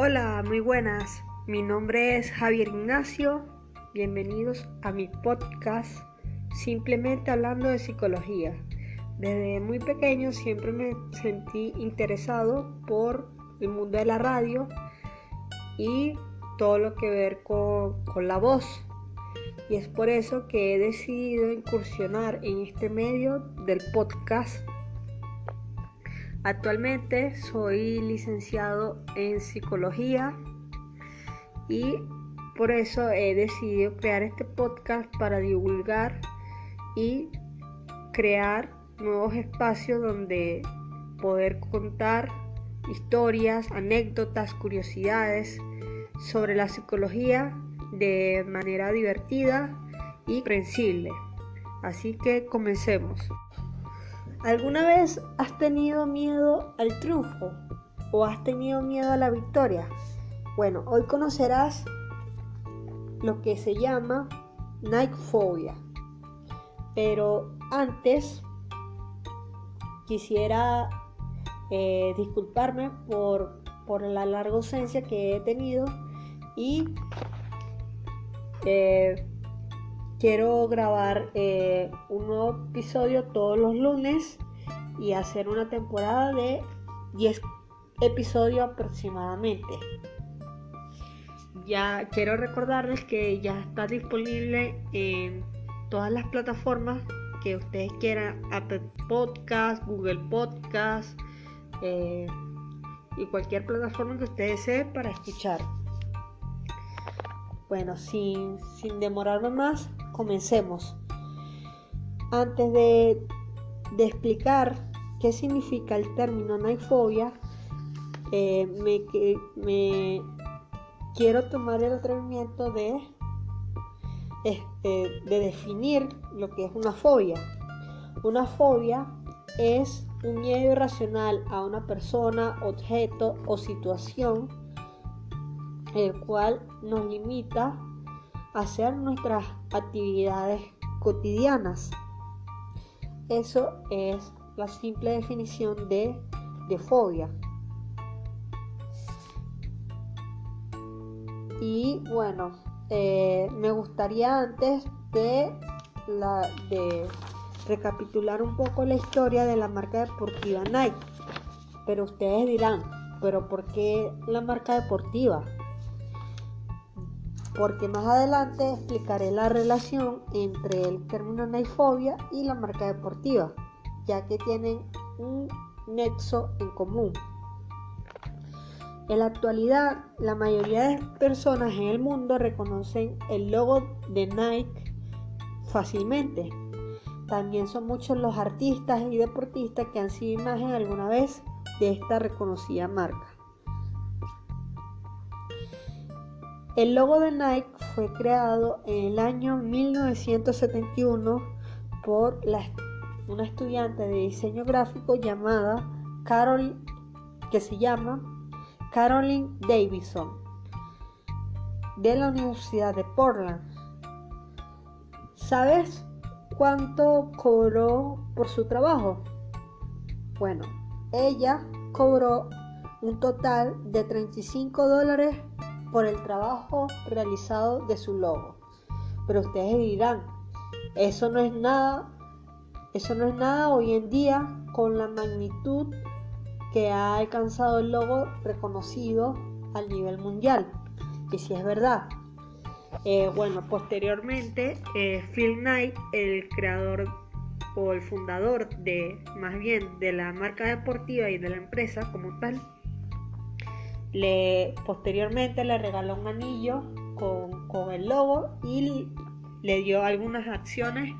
Hola, muy buenas. Mi nombre es Javier Ignacio. Bienvenidos a mi podcast Simplemente hablando de psicología. Desde muy pequeño siempre me sentí interesado por el mundo de la radio y todo lo que ver con, con la voz. Y es por eso que he decidido incursionar en este medio del podcast Actualmente soy licenciado en psicología y por eso he decidido crear este podcast para divulgar y crear nuevos espacios donde poder contar historias, anécdotas, curiosidades sobre la psicología de manera divertida y comprensible. Así que comencemos. ¿Alguna vez has tenido miedo al triunfo o has tenido miedo a la victoria? Bueno, hoy conocerás lo que se llama Nightphobia. Pero antes quisiera eh, disculparme por, por, la larga ausencia que he tenido y eh, quiero grabar eh, un nuevo episodio todos los lunes y hacer una temporada de 10 episodios aproximadamente. Ya quiero recordarles que ya está disponible en todas las plataformas que ustedes quieran, Apple Podcast, Google Podcast eh, y cualquier plataforma que ustedes deseen para escuchar. Bueno, sin, sin demorarme más, comencemos. Antes de, explicar qué significa el término naifobia, eh, me, me, quiero tomar el atrevimiento de, este, de definir lo que es una fobia. Una fobia es un miedo irracional a una persona, objeto o situación el cual nos limita hacer nuestras actividades cotidianas. Eso es la simple definición de, fobia. Y bueno, eh, me gustaría antes de, la, de recapitular un poco la historia de la marca deportiva Nike. Pero ustedes dirán, ¿pero por qué la marca deportiva? Porque más adelante explicaré la relación entre el término naifobia y la marca deportiva, ya que tienen un nexo en común. En la actualidad, la mayoría de personas en el mundo reconocen el logo de Nike fácilmente. También son muchos los artistas y deportistas que han sido imagen alguna vez de esta reconocida marca. El logo de Nike fue creado en el año 1971 por una estudiante de diseño gráfico llamada Carol, que se llama Caroline Davidson de la Universidad de Portland. ¿Sabes cuánto cobró por su trabajo? Bueno, ella cobró un total de 35 dólares por el trabajo realizado de su logo. Pero ustedes dirán, eso no es nada, eso no es nada hoy en día con la magnitud que ha alcanzado el logo reconocido al nivel mundial. Y si es verdad. Eh, bueno, posteriormente eh, Phil Knight, el creador o el fundador de, más bien, de la marca deportiva y de la empresa como tal, le, posteriormente le regaló un anillo con, el logo y le dio algunas acciones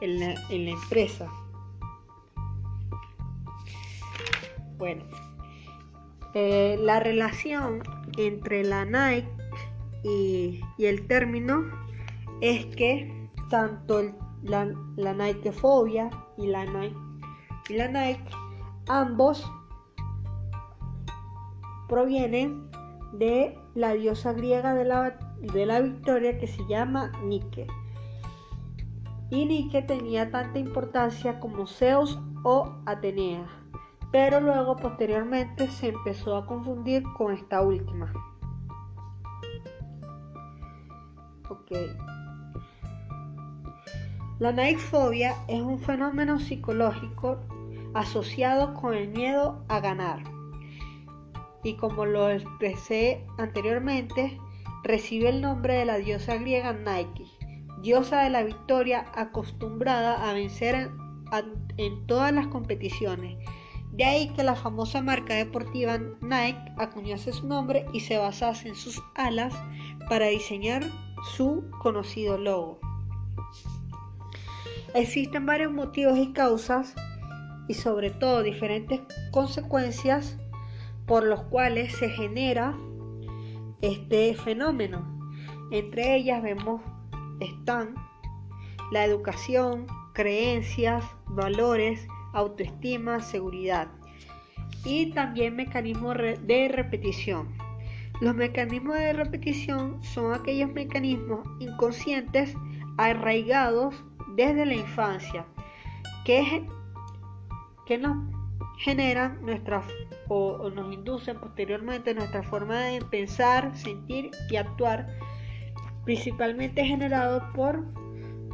en la, empresa. Bueno, eh, la relación entre la Nike y, el término es que tanto la, la Nike fobia y la Nike, y la Nike ambos provienen de la diosa griega de la, de la victoria que se llama Nike. Y Nike tenía tanta importancia como Zeus o Atenea, pero luego posteriormente se empezó a confundir con esta última. La naifobia es un fenómeno psicológico asociado con el miedo a ganar. Y como lo expresé anteriormente, recibe el nombre de la diosa griega Nike, diosa de la victoria acostumbrada a vencer en, todas las competiciones. De ahí que la famosa marca deportiva Nike acuñase su nombre y se basase en sus alas para diseñar su conocido logo. Existen varios motivos y causas y sobre todo diferentes consecuencias por los cuales se genera este fenómeno. Entre ellas vemos están la educación, creencias, valores, autoestima, seguridad y también mecanismos de repetición. Los mecanismos de repetición son aquellos mecanismos inconscientes arraigados desde la infancia que, que nos generan nuestra o, nos inducen posteriormente nuestra forma de pensar, sentir y actuar, principalmente generado por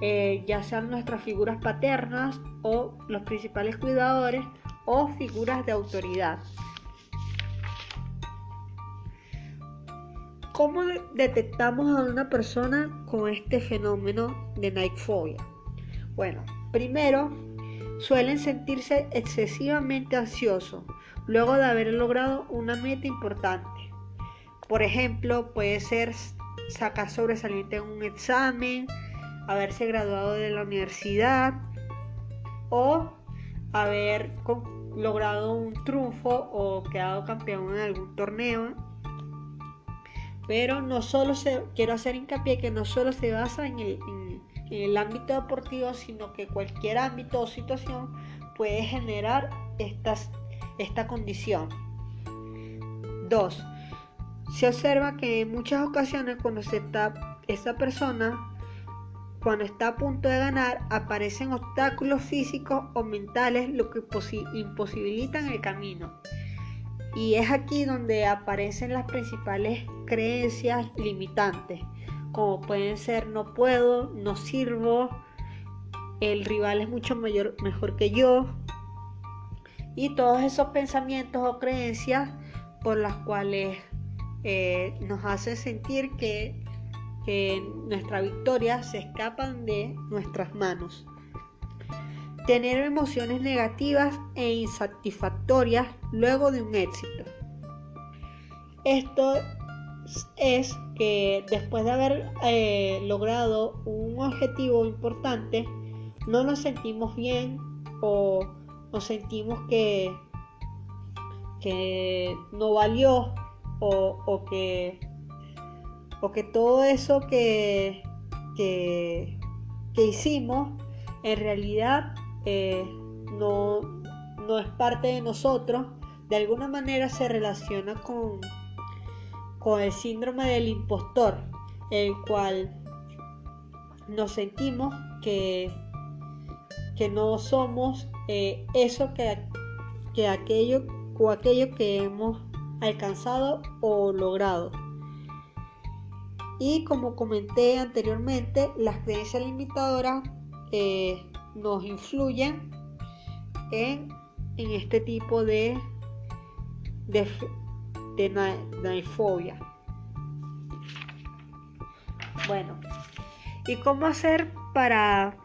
eh, ya sean nuestras figuras paternas o los principales cuidadores o figuras de autoridad. ¿Cómo detectamos a una persona con este fenómeno de nightfobia? Bueno, primero suelen sentirse excesivamente ansiosos luego de haber logrado una meta importante. Por ejemplo, puede ser sacar sobresaliente en un examen, haberse graduado de la universidad o haber logrado un triunfo o quedado campeón en algún torneo pero no solo se, quiero hacer hincapié que no solo se basa en el, ámbito deportivo, sino que cualquier ámbito o situación puede generar esta condición. 2. Se observa que en muchas ocasiones cuando se está esa persona, cuando está a punto de ganar, aparecen obstáculos físicos o mentales lo que imposibilitan el camino. Y es aquí donde aparecen las principales creencias limitantes, como pueden ser no puedo, no sirvo, el rival es mucho mayor, mejor que yo, y todos esos pensamientos o creencias por las cuales eh, nos hacen sentir que, que nuestra victoria se escapan de nuestras manos tener emociones negativas e insatisfactorias luego de un éxito. Esto es que después de haber eh, logrado un objetivo importante, no nos sentimos bien o nos sentimos que, que no valió o, que, o que todo eso que, que, que hicimos en realidad eh, no, no es parte de nosotros, de alguna manera se relaciona con, con el síndrome del impostor, el cual nos sentimos que, que no somos eh, eso que, que aquello o aquello que hemos alcanzado o logrado. Y como comenté anteriormente, las creencias limitadoras eh, nos influyen en, este tipo de, de, naifobia. Bueno, ¿y cómo hacer para,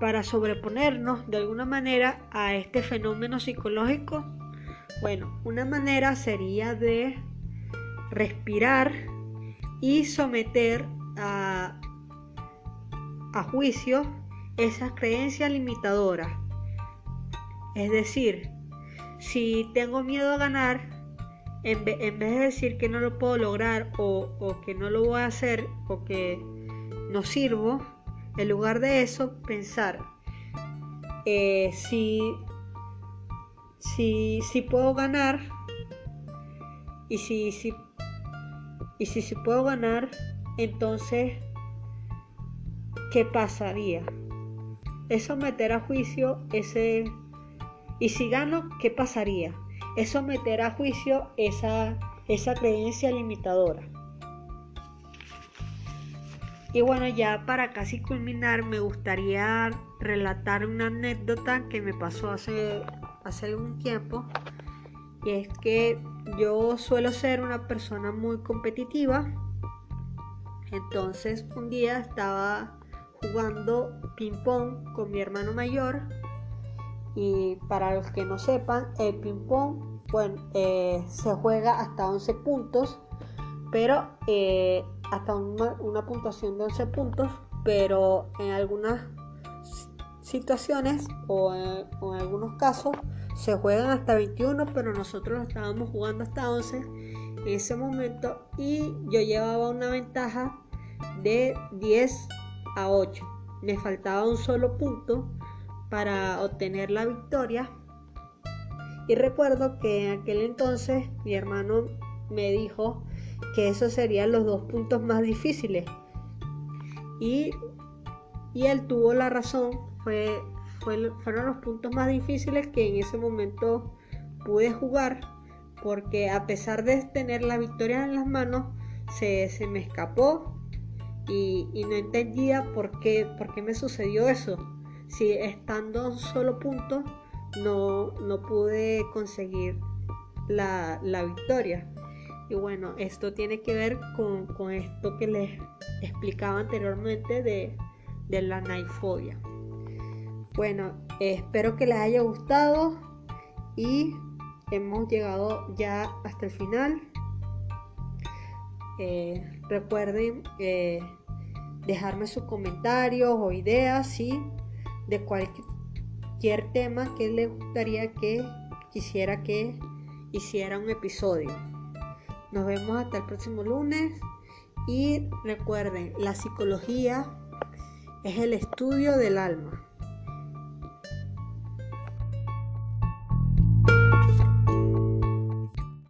para sobreponernos de alguna manera a este fenómeno psicológico? Bueno, una manera sería de respirar y someter a, a juicio esas creencias limitadoras. Es decir, si tengo miedo a ganar, en, vez de decir que no lo puedo lograr o, que no lo voy a hacer o que no sirvo, en lugar de eso, pensar eh, si, si, si puedo ganar y si, si, y si, si puedo ganar, entonces, ¿qué pasaría? es someter a juicio ese, Y si gano, ¿qué pasaría? Eso meterá a juicio esa, esa creencia limitadora. Y bueno, ya para casi culminar, me gustaría relatar una anécdota que me pasó hace, hace algún tiempo. Y es que yo suelo ser una persona muy competitiva. Entonces un día estaba jugando ping pong con mi hermano mayor. Y para los que no sepan, el ping pong bueno, eh, se juega hasta 11 puntos. Pero eh, hasta una, puntuación de 11 puntos, pero en algunas situaciones o en, algunos casos se juegan hasta 21, pero nosotros estábamos jugando hasta 11 en ese momento y yo llevaba una ventaja de 10 a 8. Me faltaba un solo punto para obtener la victoria. Y recuerdo que en aquel entonces mi hermano me dijo que esos serían los dos puntos más difíciles. Y, y él tuvo la razón, fue, fueron los puntos más difíciles que en ese momento pude jugar, porque a pesar de tener la victoria en las manos, se, me escapó y, no entendía por qué, por qué me sucedió eso. Si estando un solo punto no, no pude conseguir la, la victoria. Y bueno, esto tiene que ver con, esto que les explicaba anteriormente de, la naifobia. Bueno, espero que les haya gustado y hemos llegado ya hasta el final. Eh, recuerden eh, dejarme sus comentarios o ideas ¿sí? De cualquier tema que les gustaría que quisiera que hiciera un episodio. Nos vemos hasta el próximo lunes y recuerden, la psicología es el estudio del alma.